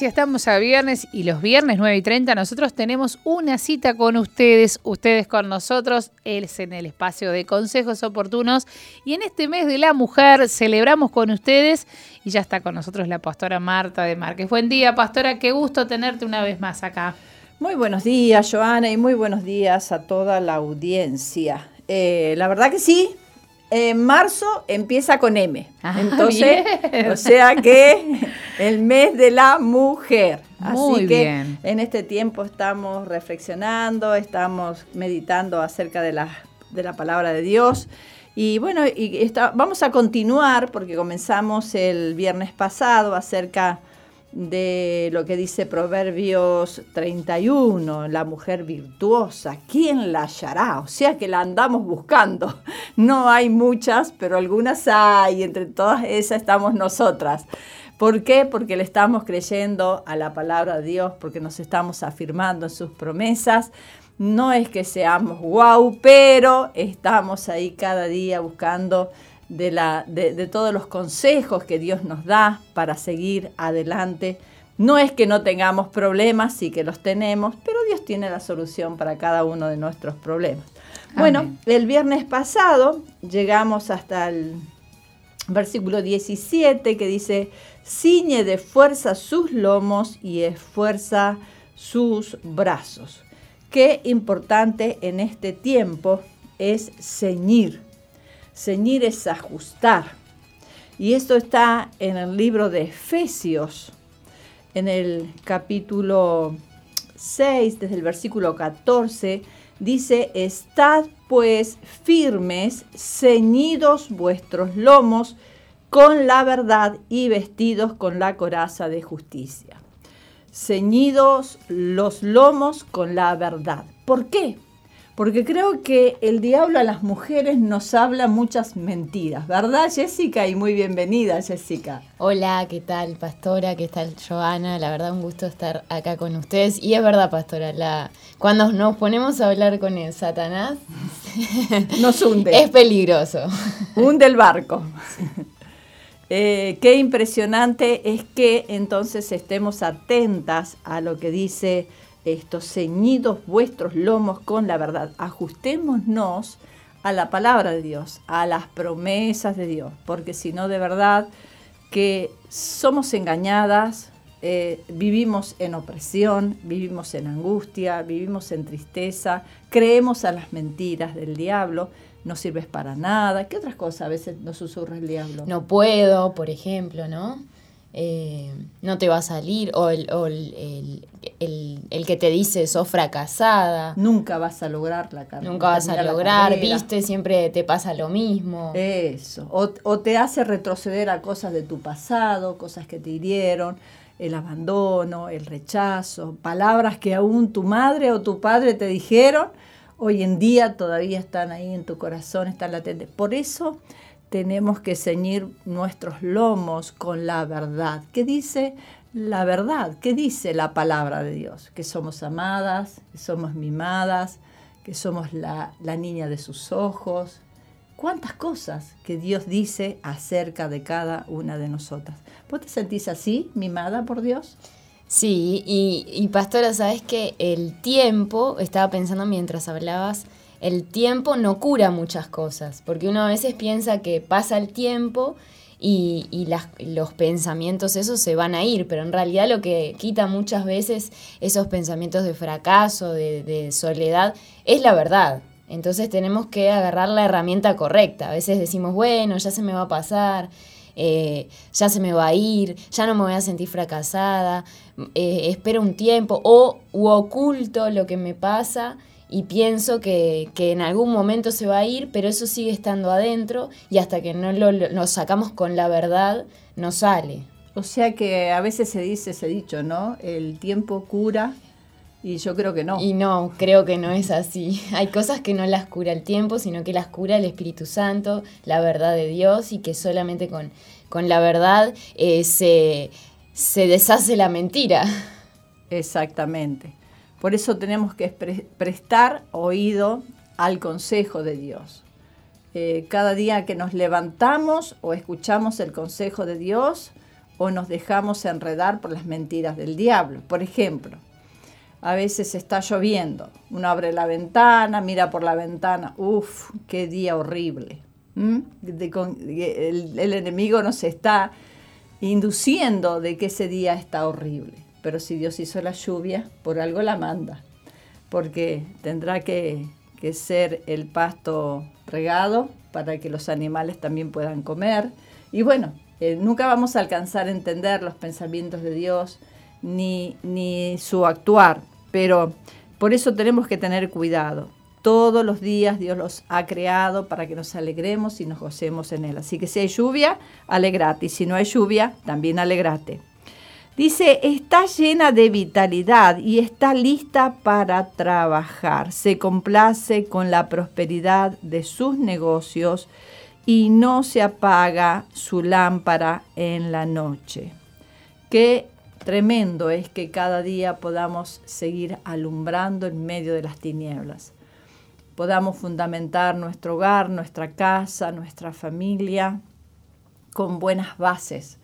Audiencia, estamos a viernes y los viernes 9 y 30 nosotros tenemos una cita con ustedes, ustedes con nosotros, es en el espacio de consejos oportunos. Y en este mes de la mujer celebramos con ustedes y ya está con nosotros la pastora Marta de Márquez. Buen día, pastora, qué gusto tenerte una vez más acá. Muy buenos días, Joana, y muy buenos días a toda la audiencia. Eh, la verdad que sí, en marzo empieza con M. Ah, Entonces, bien. o sea que el mes de la mujer. Muy Así que bien. en este tiempo estamos reflexionando, estamos meditando acerca de la, de la palabra de Dios. Y bueno, y está- vamos a continuar porque comenzamos el viernes pasado acerca de lo que dice Proverbios 31, la mujer virtuosa, ¿quién la hallará? O sea que la andamos buscando. No hay muchas, pero algunas hay, entre todas esas estamos nosotras. ¿Por qué? Porque le estamos creyendo a la palabra de Dios, porque nos estamos afirmando en sus promesas. No es que seamos guau, pero estamos ahí cada día buscando de, la, de, de todos los consejos que Dios nos da para seguir adelante. No es que no tengamos problemas, sí que los tenemos, pero Dios tiene la solución para cada uno de nuestros problemas. Bueno, el viernes pasado llegamos hasta el versículo 17 que dice, ciñe de fuerza sus lomos y esfuerza sus brazos. Qué importante en este tiempo es ceñir. Ceñir es ajustar. Y esto está en el libro de Efesios, en el capítulo 6, desde el versículo 14, dice, estad pues firmes, ceñidos vuestros lomos con la verdad y vestidos con la coraza de justicia. Ceñidos los lomos con la verdad. ¿Por qué? Porque creo que el diablo a las mujeres nos habla muchas mentiras, ¿verdad Jessica? Y muy bienvenida Jessica. Hola, ¿qué tal, pastora? ¿Qué tal, Joana? La verdad, un gusto estar acá con ustedes. Y es verdad, pastora, la... cuando nos ponemos a hablar con el Satanás, Nos hunde. es peligroso. hunde el barco. Eh, qué impresionante es que entonces estemos atentas a lo que dice estos ceñidos vuestros lomos con la verdad. Ajustémonos a la palabra de Dios, a las promesas de Dios, porque si no de verdad que somos engañadas, eh, vivimos en opresión, vivimos en angustia, vivimos en tristeza, creemos a las mentiras del diablo, no sirves para nada. ¿Qué otras cosas a veces nos susurra el diablo? No puedo, por ejemplo, ¿no? Eh, no te va a salir. O, el, o el, el- el- el que te dice sos fracasada. Nunca vas a lograr la carrera. Nunca vas a lograr, viste, siempre te pasa lo mismo. Eso. O, o te hace retroceder a cosas de tu pasado, cosas que te hirieron, el abandono, el rechazo, palabras que aún tu madre o tu padre te dijeron, hoy en día todavía están ahí en tu corazón, están latentes. Por eso tenemos que ceñir nuestros lomos con la verdad. ¿Qué dice la verdad? ¿Qué dice la palabra de Dios? Que somos amadas, que somos mimadas, que somos la, niña de sus ojos, cuántas cosas que Dios dice acerca de cada una de nosotras. ¿Vos te sentís así, mimada por Dios? Sí, y, y pastora, sabes que el tiempo, estaba pensando mientras hablabas, el tiempo no cura muchas cosas, porque uno a veces piensa que pasa el tiempo y, los pensamientos esos se van a ir, pero en realidad lo que quita muchas veces esos pensamientos de fracaso, de, soledad, es la verdad. Entonces tenemos que agarrar la herramienta correcta. A veces decimos, bueno, ya se me va a pasar, eh, ya se me va a ir, ya no me voy a sentir fracasada, eh, espero un tiempo o oculto lo que me pasa y pienso que, que en algún momento se va a ir, pero eso sigue estando adentro y hasta que no lo, lo sacamos con la verdad, no sale. O sea que a veces se dice, se ha dicho, ¿no? El tiempo cura y yo creo que no. Y no, creo que no es así. Hay cosas que no las cura el tiempo, sino que las cura el Espíritu Santo, la verdad de Dios y que solamente con, con la verdad eh, se, se deshace la mentira. Exactamente. Por eso tenemos que prestar oído al consejo de Dios. Eh, cada día que nos levantamos o escuchamos el consejo de Dios o nos dejamos enredar por las mentiras del diablo. Por ejemplo, a veces está lloviendo, uno abre la ventana, mira por la ventana, uff, qué día horrible. el, el enemigo nos está induciendo de que ese día está horrible. Pero si Dios hizo la lluvia, por algo la manda, porque tendrá que ser el pasto regado para que los animales también puedan comer. Y bueno, eh, nunca vamos a alcanzar a entender los pensamientos de Dios ni, ni su actuar, pero por eso tenemos que tener cuidado. Todos los días Dios los ha creado para que nos alegremos y nos gocemos en Él. Así que si hay lluvia, alegrate. Y si no hay lluvia, también alegrate. Dice, está llena de vitalidad y está lista para trabajar. Se complace con la prosperidad de sus negocios y no se apaga su lámpara en la noche. Qué tremendo es que cada día podamos seguir alumbrando en medio de las tinieblas. Podamos fundamentar nuestro hogar, nuestra casa, nuestra familia con buenas bases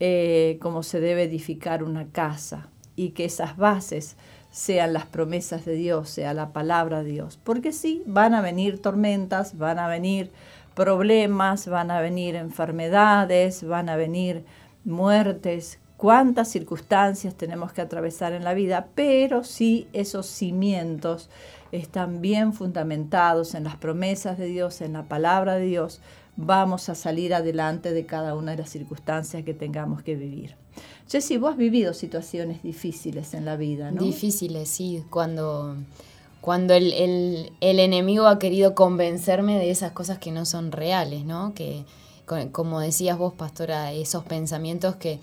eh, cómo se debe edificar una casa y que esas bases sean las promesas de Dios, sea la palabra de Dios. Porque sí, van a venir tormentas, van a venir problemas, van a venir enfermedades, van a venir muertes, cuántas circunstancias tenemos que atravesar en la vida, pero si esos cimientos están bien fundamentados en las promesas de Dios, en la palabra de Dios, vamos a salir adelante de cada una de las circunstancias que tengamos que vivir. Jessy, vos has vivido situaciones difíciles en la vida, ¿no? Difíciles, sí. Cuando, cuando el, el, enemigo ha querido convencerme de esas cosas que no son reales, ¿no? Que, como decías vos, pastora, esos pensamientos que...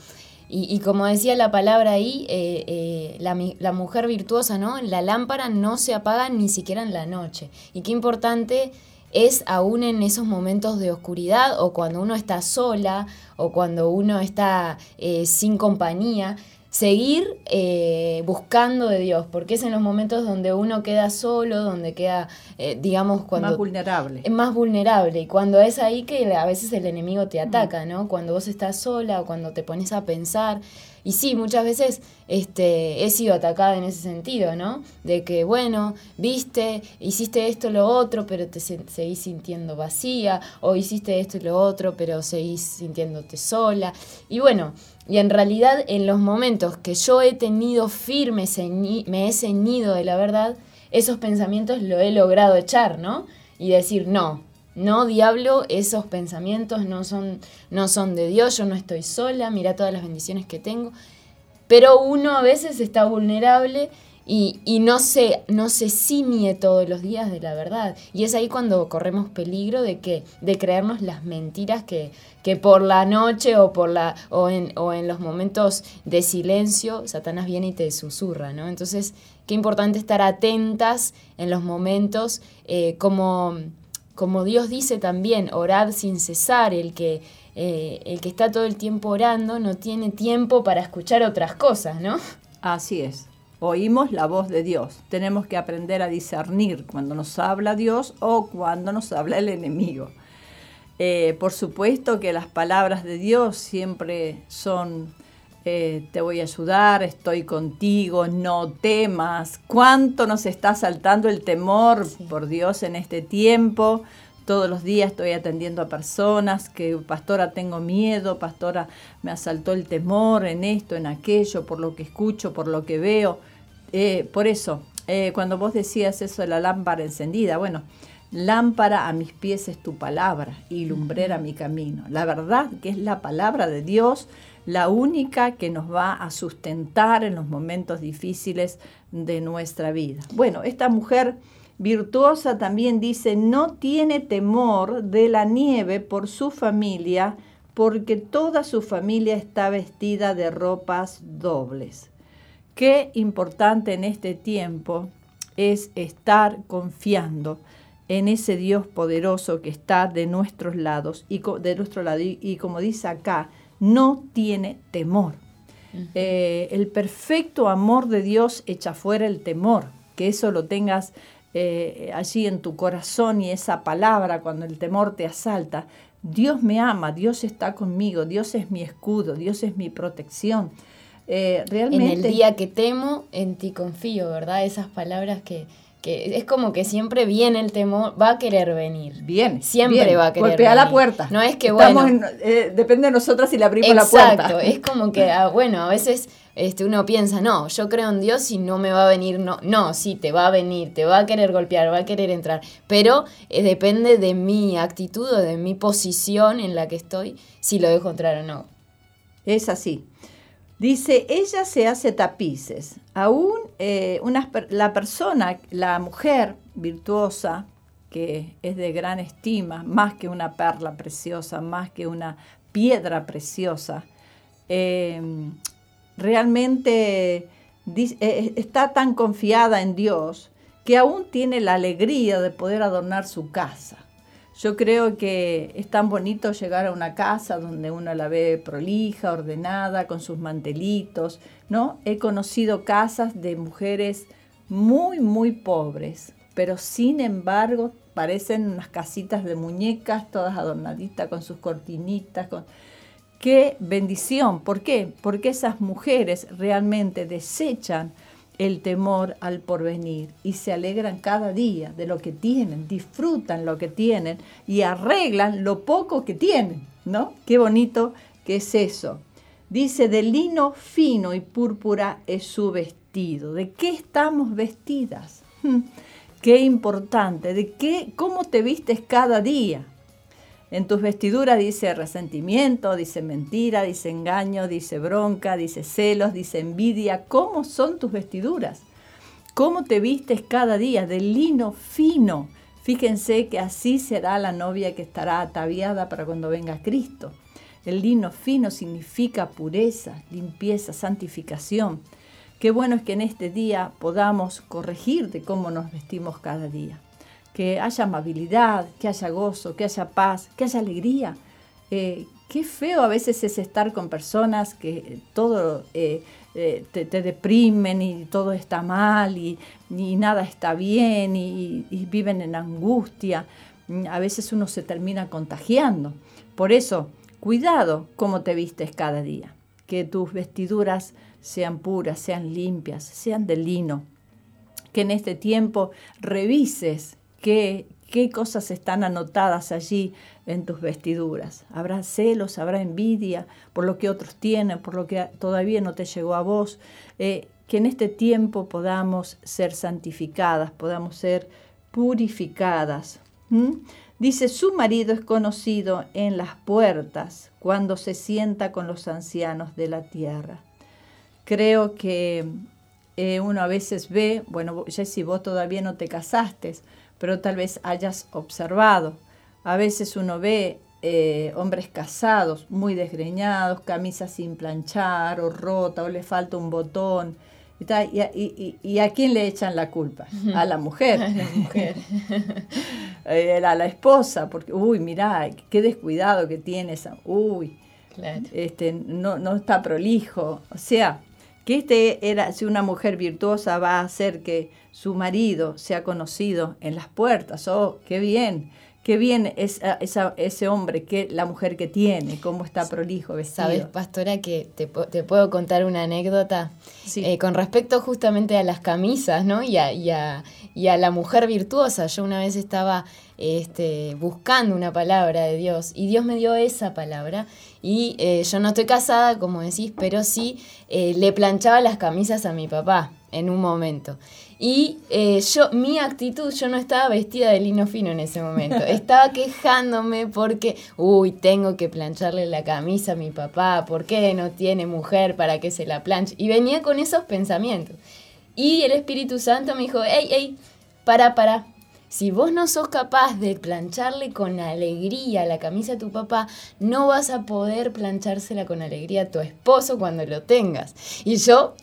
Y, como decía la palabra ahí, eh, eh, la, la, mujer virtuosa, ¿no? La lámpara no se apaga ni siquiera en la noche. Y qué importante es aún en esos momentos de oscuridad o cuando uno está sola o cuando uno está eh, sin compañía, seguir eh, buscando de Dios, porque es en los momentos donde uno queda solo, donde queda, eh, digamos, cuando... Más vulnerable. Es más vulnerable, y cuando es ahí que a veces el enemigo te ataca, ¿no? Cuando vos estás sola o cuando te pones a pensar y sí, muchas veces este, he sido atacada en ese sentido, ¿no? De que, bueno, viste, hiciste esto, lo otro, pero te seguís sintiendo vacía, o hiciste esto y lo otro, pero seguís sintiéndote sola. Y bueno, y en realidad en los momentos que yo he tenido firme, me he ceñido de la verdad, esos pensamientos lo he logrado echar, ¿no? Y decir, no, no, diablo, esos pensamientos no son, no son de Dios, yo no estoy sola, mira todas las bendiciones que tengo. Pero uno a veces está vulnerable y, no, se, no se ciñe todos los días de la verdad. Y es ahí cuando corremos peligro de que, de creernos las mentiras que, que por la noche o por la, o en, o en los momentos de silencio, Satanás viene y te susurra, ¿no? Entonces, qué importante estar atentas en los momentos eh, como como Dios dice también, orad sin cesar, el que, eh, el que está todo el tiempo orando no tiene tiempo para escuchar otras cosas, ¿no? Así es. Oímos la voz de Dios. Tenemos que aprender a discernir cuando nos habla Dios o cuando nos habla el enemigo. Eh, por supuesto que las palabras de Dios siempre son eh, te voy a ayudar, estoy contigo, no temas. ¿Cuánto nos está saltando el temor, por Dios, en este tiempo? Todos los días estoy atendiendo a personas que, pastora, tengo miedo, pastora, me asaltó el temor en esto, en aquello, por lo que escucho, por lo que veo. Eh, por eso, eh, cuando vos decías eso de la lámpara encendida, bueno, lámpara a mis pies es tu palabra y lumbrera mi camino. La verdad que es la palabra de Dios la única que nos va a sustentar en los momentos difíciles de nuestra vida. Bueno, esta mujer virtuosa también dice, no tiene temor de la nieve por su familia, porque toda su familia está vestida de ropas dobles. Qué importante en este tiempo es estar confiando en ese Dios poderoso que está de nuestros lados y de nuestro lado y, como dice acá, no tiene temor. Eh, el perfecto amor de Dios echa fuera el temor, que eso lo tengas eh, allí en tu corazón y esa palabra cuando el temor te asalta. Dios me ama, Dios está conmigo, Dios es mi escudo, Dios es mi protección. Eh, realmente, en el día que temo, en ti confío, ¿verdad? Esas palabras que, que es como que siempre viene el temor, va a querer venir. Bien. Siempre va a querer Golpea la puerta. No es que, bueno. Eh, depende de nosotras si le abrimos la puerta. Exacto. Es como que, ah, bueno, a veces este, uno piensa, no, yo creo en Dios y no me va a venir, no, no, sí, te va a venir, te va a querer golpear, va a querer entrar. Pero eh, depende de mi actitud o de mi posición en la que estoy, si lo dejo entrar o no. Es así. Dice, ella se hace tapices. Aún eh, la persona, la mujer virtuosa, que es de gran estima, más que una perla preciosa, más que una piedra preciosa, eh, realmente eh, está tan confiada en Dios que aún tiene la alegría de poder adornar su casa. Yo creo que es tan bonito llegar a una casa donde uno la ve prolija, ordenada, con sus mantelitos, ¿no? He conocido casas de mujeres muy, muy pobres, pero sin embargo parecen unas casitas de muñecas, todas adornaditas con sus cortinitas. Con... ¡Qué bendición! ¿Por qué? Porque esas mujeres realmente desechan el temor al porvenir y se alegran cada día de lo que tienen, disfrutan lo que tienen y arreglan lo poco que tienen, ¿no? Qué bonito que es eso. Dice, de lino fino y púrpura es su vestido. ¿De qué estamos vestidas? Qué importante, de qué, cómo te vistes cada día. En tus vestiduras dice resentimiento, dice mentira, dice engaño, dice bronca, dice celos, dice envidia. ¿Cómo son tus vestiduras? ¿Cómo te vistes cada día? De lino fino. Fíjense que así será la novia que estará ataviada para cuando venga Cristo. El lino fino significa pureza, limpieza, santificación. Qué bueno es que en este día podamos corregir de cómo nos vestimos cada día que haya amabilidad, que haya gozo, que haya paz, que haya alegría. Eh, qué feo a veces es estar con personas que todo eh, eh, te, deprimen y todo está mal y, nada está bien y, viven en angustia. A veces uno se termina contagiando. Por eso, cuidado cómo te vistes cada día. Que tus vestiduras sean puras, sean limpias, sean de lino. Que en este tiempo revises qué, cosas están anotadas allí en tus vestiduras. Habrá celos, habrá envidia por lo que otros tienen, por lo que todavía no te llegó a vos. Eh, que en este tiempo podamos ser santificadas, podamos ser purificadas. Dice, su marido es conocido en las puertas cuando se sienta con los ancianos de la tierra. Creo que eh, uno a veces ve, bueno, si vos todavía no te casaste, pero tal vez hayas observado. A veces uno ve eh, hombres casados muy desgreñados, camisas sin planchar o rota o le falta un botón. Y, a quién le echan la culpa? A la mujer. a la mujer. Eh, a la esposa, porque, uy, mirá, qué descuidado que tiene esa. Uy, este, no, no está prolijo. O sea, que este era, si una mujer virtuosa va a hacer que su marido sea conocido en las puertas, oh, qué bien, qué bien es ese hombre, que, la mujer que tiene, cómo está prolijo vestido. Sabes, pastora, que te, puedo contar una anécdota eh, con respecto justamente a las camisas, ¿no? Y a, y a, y a la mujer virtuosa. Yo una vez estaba este, buscando una palabra de Dios y Dios me dio esa palabra y eh, yo no estoy casada, como decís, pero sí eh, le planchaba las camisas a mi papá en un momento. Y eh, yo, mi actitud, yo no estaba vestida de lino fino en ese momento. Estaba quejándome porque, uy, tengo que plancharle la camisa a mi papá, ¿por qué no tiene mujer para que se la planche? Y venía con esos pensamientos. Y el Espíritu Santo me dijo, hey, hey, para, para, Si vos no sos capaz de plancharle con alegría la camisa a tu papá, no vas a poder planchársela con alegría a tu esposo cuando lo tengas. Y yo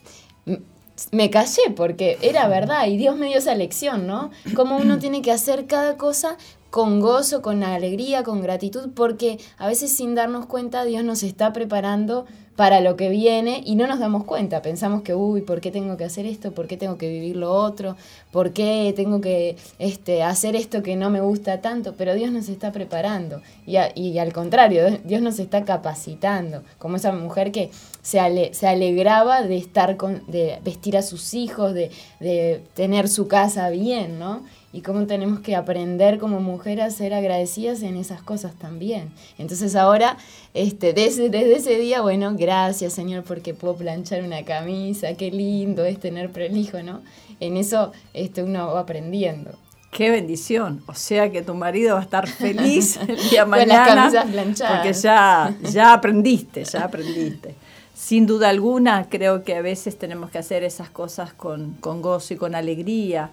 me callé porque era verdad y Dios me dio esa lección, ¿no? Cómo uno tiene que hacer cada cosa con gozo, con alegría, con gratitud, porque a veces sin darnos cuenta Dios nos está preparando para lo que viene y no nos damos cuenta. Pensamos que, uy, ¿por qué tengo que hacer esto? ¿Por qué tengo que vivir lo otro? ¿Por qué tengo que este, hacer esto que no me gusta tanto? Pero Dios nos está preparando y, y al contrario, Dios nos está capacitando, como esa mujer que se, se alegraba de estar con, de vestir a sus hijos, de, de tener su casa bien, ¿no? Y cómo tenemos que aprender como mujer a ser agradecidas en esas cosas también. Entonces ahora, este, desde, desde ese día, bueno, gracias Señor porque puedo planchar una camisa, qué lindo es tener prelijo, ¿no? En eso este, uno va aprendiendo. Qué bendición. O sea que tu marido va a estar feliz el día mañana. Porque ya, ya aprendiste, ya aprendiste. Sin duda alguna, creo que a veces tenemos que hacer esas cosas con, con gozo y con alegría.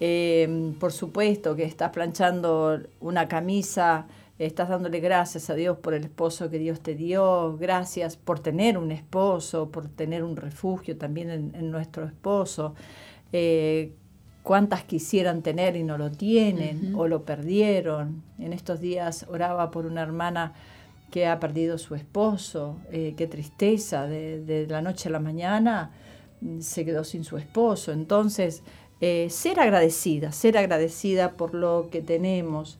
Em, por supuesto que estás planchando una camisa, estás dándole gracias a Dios por el esposo que Dios te dio, gracias por tener un esposo, por tener un refugio también en, nuestro esposo. Eh, cuántas quisieran tener y no lo tienen o lo perdieron. En estos días oraba por una hermana que ha perdido su esposo, eh, qué tristeza, de, de, la noche a la mañana mm, se quedó sin su esposo. Entonces, eh, ser agradecida, ser agradecida por lo que tenemos.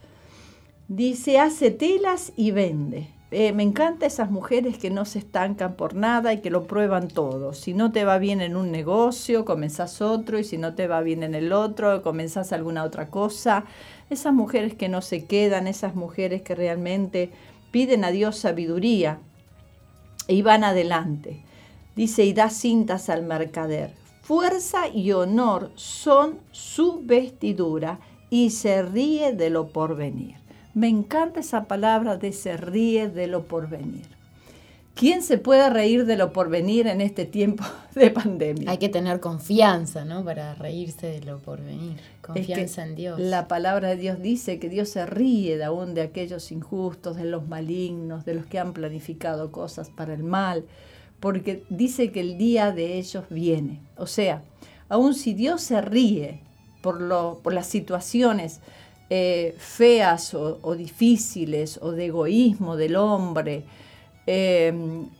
Dice, hace telas y vende. Eh, me encanta esas mujeres que no se estancan por nada y que lo prueban todo. Si no te va bien en un negocio, comenzás otro, y si no te va bien en el otro, comenzás alguna otra cosa. Esas mujeres que no se quedan, esas mujeres que realmente piden a Dios sabiduría y van adelante. Dice, y da cintas al mercader fuerza y honor son su vestidura y se ríe de lo porvenir. Me encanta esa palabra de se ríe de lo porvenir. ¿Quién se puede reír de lo porvenir en este tiempo de pandemia? Hay que tener confianza, ¿no? Para reírse de lo porvenir. Confianza en Dios. La palabra de Dios dice que Dios se ríe de aún de aquellos injustos, de los malignos, de los que han planificado cosas para el mal porque dice que el día de ellos viene. O sea, aun si Dios se ríe por, lo, por las situaciones eh, feas o, difíciles o de egoísmo del hombre, eh,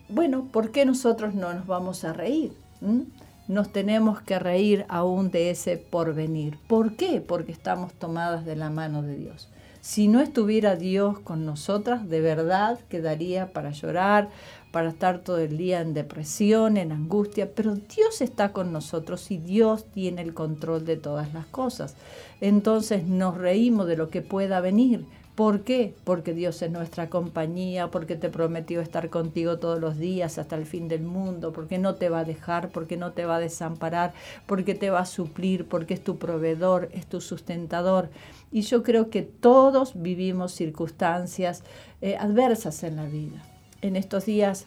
bueno, ¿por qué nosotros no nos vamos a reír? ¿Mm? Nos tenemos que reír aún de ese porvenir. ¿Por qué? Porque estamos tomadas de la mano de Dios. Si no estuviera Dios con nosotras, de verdad quedaría para llorar, para estar todo el día en depresión, en angustia, pero Dios está con nosotros y Dios tiene el control de todas las cosas. Entonces nos reímos de lo que pueda venir. ¿Por qué? Porque Dios es nuestra compañía, porque te prometió estar contigo todos los días hasta el fin del mundo, porque no te va a dejar, porque no te va a desamparar, porque te va a suplir, porque es tu proveedor, es tu sustentador. Y yo creo que todos vivimos circunstancias eh, adversas en la vida en estos días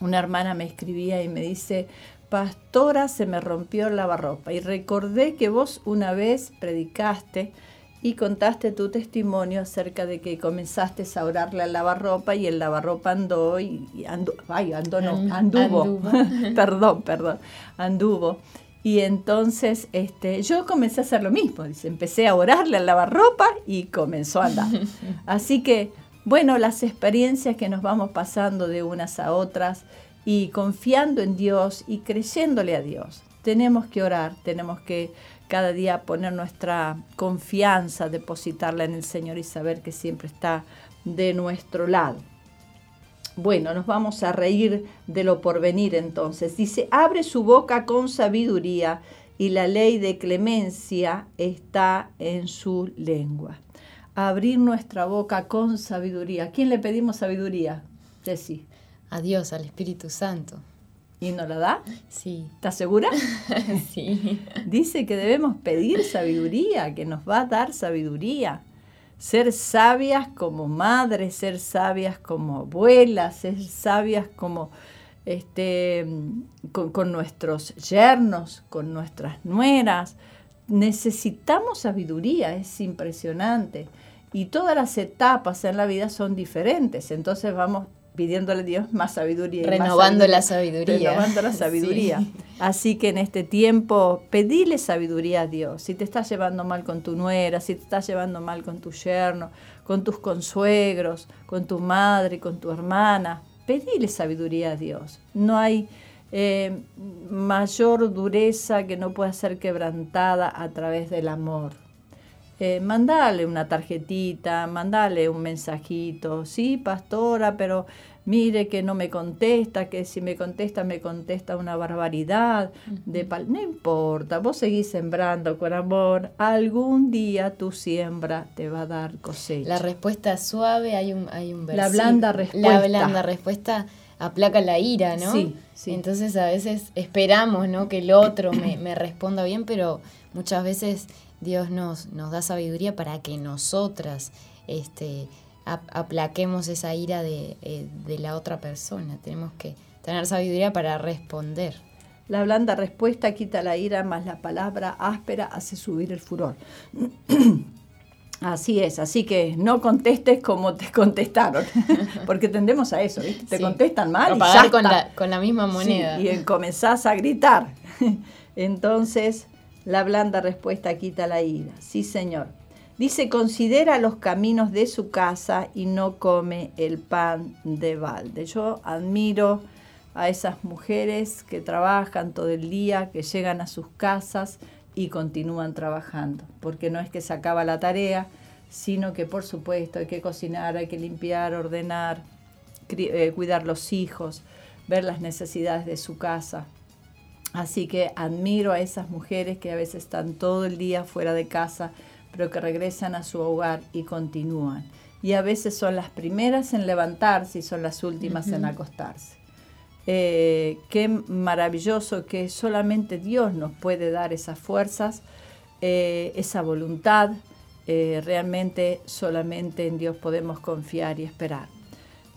una hermana me escribía y me dice, pastora, se me rompió el lavarropa. Y recordé que vos una vez predicaste y contaste tu testimonio acerca de que comenzaste a orarle al lavarropa y el lavarropa andó y, anduvo, ay, andó, no, anduvo, perdón, perdón, anduvo. Y entonces este, yo comencé a hacer lo mismo, dice, empecé a orarle al lavarropa y comenzó a andar. Así que bueno, las experiencias que nos vamos pasando de unas a otras y confiando en Dios y creyéndole a Dios. Tenemos que orar, tenemos que cada día poner nuestra confianza, depositarla en el Señor y saber que siempre está de nuestro lado. Bueno, nos vamos a reír de lo porvenir entonces. Dice, abre su boca con sabiduría y la ley de clemencia está en su lengua abrir nuestra boca con sabiduría. ¿A quién le pedimos sabiduría? Ceci. A Dios, al Espíritu Santo. ¿Y nos la da? Sí. ¿Estás segura? sí. Dice que debemos pedir sabiduría, que nos va a dar sabiduría. Ser sabias como madres, ser sabias como abuelas, ser sabias como este, con, con nuestros yernos, con nuestras nueras, necesitamos sabiduría, es impresionante. Y todas las etapas en la vida son diferentes, entonces vamos pidiéndole a Dios más sabiduría. Renovando la sabiduría. Renovando la sabiduría. Así que en este tiempo, pedile sabiduría a Dios. Si te estás llevando mal con tu nuera, si te estás llevando mal con tu yerno, con tus consuegros, con tu madre, con tu hermana, pedile sabiduría a Dios. No hay eh, mayor dureza que no pueda ser quebrantada a través del amor. Eh, mandale una tarjetita, mandale un mensajito, sí, pastora, pero mire que no me contesta, que si me contesta me contesta una barbaridad de pal no importa, vos seguís sembrando con amor, algún día tu siembra te va a dar cosecha. La respuesta suave, hay un hay un La blanda respuesta. La blanda respuesta aplaca la ira, ¿no? Sí, sí. Entonces a veces esperamos, ¿no? Que el otro me, me responda bien, pero muchas veces Dios nos, nos da sabiduría para que nosotras este, aplaquemos esa ira de, eh, de la otra persona. Tenemos que tener sabiduría para responder. La blanda respuesta quita la ira, más la palabra áspera hace subir el furor. Así es, así que no contestes como te contestaron, porque tendemos a eso, ¿viste? Te contestan mal. y con la, con la, misma moneda. y comenzás a gritar. Entonces, la blanda respuesta quita la ira. Sí, Señor. Dice, considera los caminos de su casa y no come el pan de balde. Yo admiro a esas mujeres que trabajan todo el día, que llegan a sus casas y continúan trabajando, porque no es que se acaba la tarea, sino que por supuesto hay que cocinar, hay que limpiar, ordenar, eh, cuidar los hijos, ver las necesidades de su casa. Así que admiro a esas mujeres que a veces están todo el día fuera de casa, pero que regresan a su hogar y continúan. Y a veces son las primeras en levantarse y son las últimas en acostarse. Eh, qué maravilloso que solamente Dios nos puede dar esas fuerzas, eh, esa voluntad. Eh, realmente solamente en Dios podemos confiar y esperar.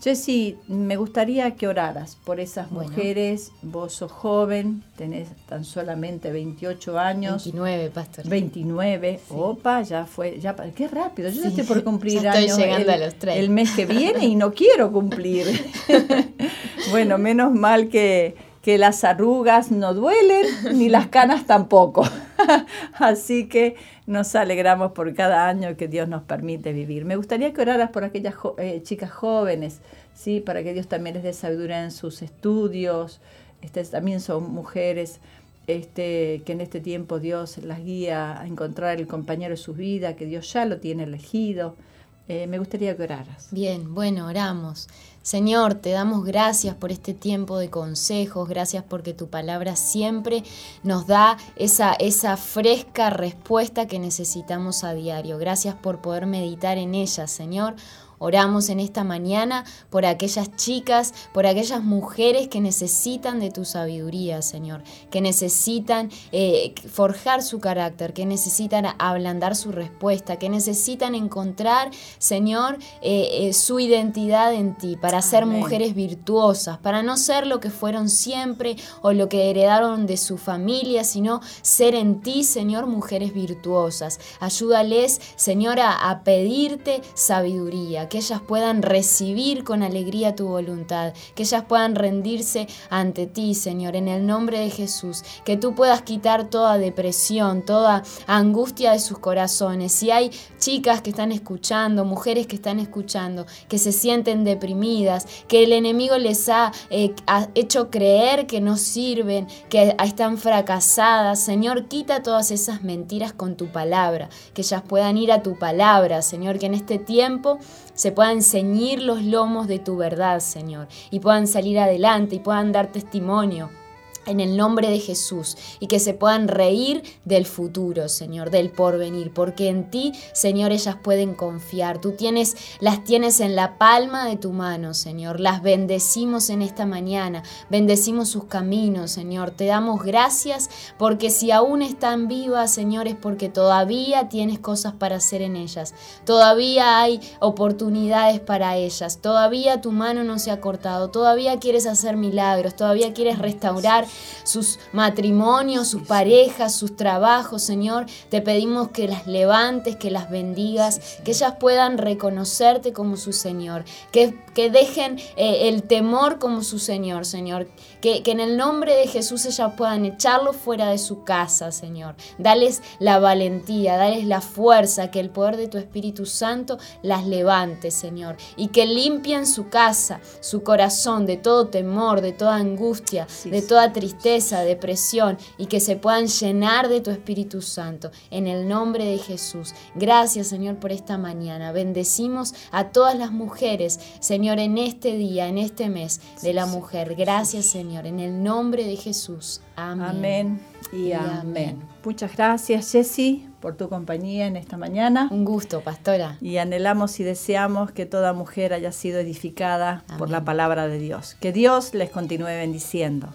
Jessy, me gustaría que oraras por esas mujeres. Vos sos joven, tenés tan solamente 28 años. 29, pastor. 29. Opa, ya fue, ya qué rápido. Yo ya estoy por cumplir ya estoy llegando el, a los tres. el mes que viene y no quiero cumplir. bueno, menos mal que, que las arrugas no duelen ni las canas tampoco. Así que nos alegramos por cada año que Dios nos permite vivir. Me gustaría que oraras por aquellas eh, chicas jóvenes, ¿sí? para que Dios también les dé sabiduría en sus estudios. Este, también son mujeres este, que en este tiempo Dios las guía a encontrar el compañero de su vida, que Dios ya lo tiene elegido. Eh, me gustaría que oraras. Bien, bueno, oramos. Señor, te damos gracias por este tiempo de consejos, gracias porque tu palabra siempre nos da esa, esa fresca respuesta que necesitamos a diario. Gracias por poder meditar en ella, Señor. Oramos en esta mañana por aquellas chicas, por aquellas mujeres que necesitan de tu sabiduría, Señor, que necesitan eh, forjar su carácter, que necesitan ablandar su respuesta, que necesitan encontrar, Señor, eh, eh, su identidad en ti, para ser mujeres virtuosas, para no ser lo que fueron siempre o lo que heredaron de su familia, sino ser en ti, Señor, mujeres virtuosas. Ayúdales, Señor, a pedirte sabiduría que ellas puedan recibir con alegría tu voluntad, que ellas puedan rendirse ante ti, Señor, en el nombre de Jesús, que tú puedas quitar toda depresión, toda angustia de sus corazones. Si hay chicas que están escuchando, mujeres que están escuchando, que se sienten deprimidas, que el enemigo les ha, eh, hecho creer que no sirven, que están fracasadas, Señor, quita todas esas mentiras con tu palabra, que ellas puedan ir a tu palabra, Señor, que en este tiempo se puedan ceñir los lomos de tu verdad, Señor, y puedan salir adelante y puedan dar testimonio en el nombre de Jesús y que se puedan reír del futuro, Señor, del porvenir, porque en ti, Señor, ellas pueden confiar. Tú tienes las tienes en la palma de tu mano, Señor. Las bendecimos en esta mañana, bendecimos sus caminos, Señor. Te damos gracias porque si aún están vivas, Señor, es porque todavía tienes cosas para hacer en ellas. Todavía hay oportunidades para ellas. Todavía tu mano no se ha cortado. Todavía quieres hacer milagros, todavía quieres restaurar sus matrimonios, sus parejas, sus trabajos, Señor. Te pedimos que las levantes, que las bendigas, que ellas puedan reconocerte como su Señor, que, que dejen eh, el temor como su Señor, Señor. Que, que en el nombre de Jesús ellas puedan echarlo fuera de su casa, Señor. Dales la valentía, dales la fuerza, que el poder de tu Espíritu Santo las levante, Señor. Y que limpien su casa, su corazón de todo temor, de toda angustia, de toda tristeza, depresión. Y que se puedan llenar de tu Espíritu Santo. En el nombre de Jesús. Gracias, Señor, por esta mañana. Bendecimos a todas las mujeres, Señor, en este día, en este mes de la mujer. Gracias, Señor, en el nombre de Jesús. Amén. Amén y, amén. Muchas gracias, Jessy, por tu compañía en esta mañana. Un gusto, pastora. Y anhelamos y deseamos que toda mujer haya sido edificada por la palabra de Dios. Que Dios les continúe bendiciendo.